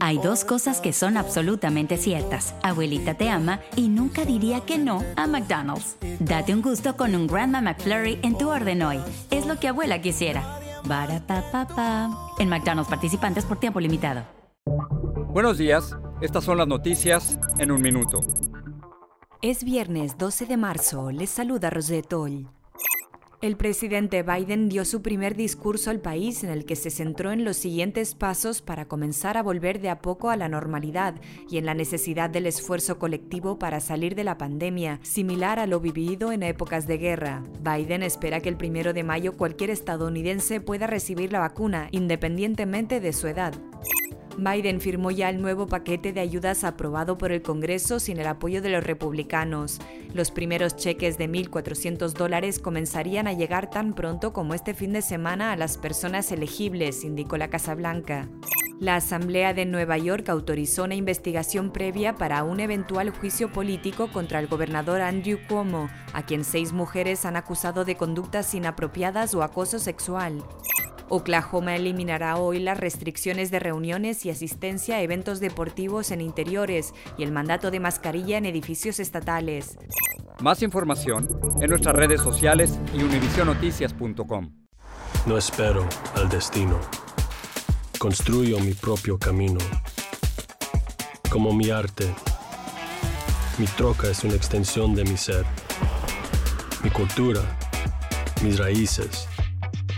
Hay dos cosas que son absolutamente ciertas. Abuelita te ama y nunca diría que no a McDonald's. Date un gusto con un Grandma McFlurry en tu orden hoy. Es lo que abuela quisiera. En McDonald's participantes por tiempo limitado. Buenos días. Estas son las noticias en un minuto. Es viernes 12 de marzo. Les saluda Rosetol. El presidente Biden dio su primer discurso al país en el que se centró en los siguientes pasos para comenzar a volver de a poco a la normalidad y en la necesidad del esfuerzo colectivo para salir de la pandemia, similar a lo vivido en épocas de guerra. Biden espera que el primero de mayo cualquier estadounidense pueda recibir la vacuna, independientemente de su edad. Biden firmó ya el nuevo paquete de ayudas aprobado por el Congreso sin el apoyo de los republicanos. Los primeros cheques de 1.400 dólares comenzarían a llegar tan pronto como este fin de semana a las personas elegibles, indicó la Casa Blanca. La Asamblea de Nueva York autorizó una investigación previa para un eventual juicio político contra el gobernador Andrew Cuomo, a quien seis mujeres han acusado de conductas inapropiadas o acoso sexual. Oklahoma eliminará hoy las restricciones de reuniones y asistencia a eventos deportivos en interiores y el mandato de mascarilla en edificios estatales. Más información en nuestras redes sociales y univisionoticias.com. No espero al destino. Construyo mi propio camino. Como mi arte, mi troca es una extensión de mi ser. Mi cultura, mis raíces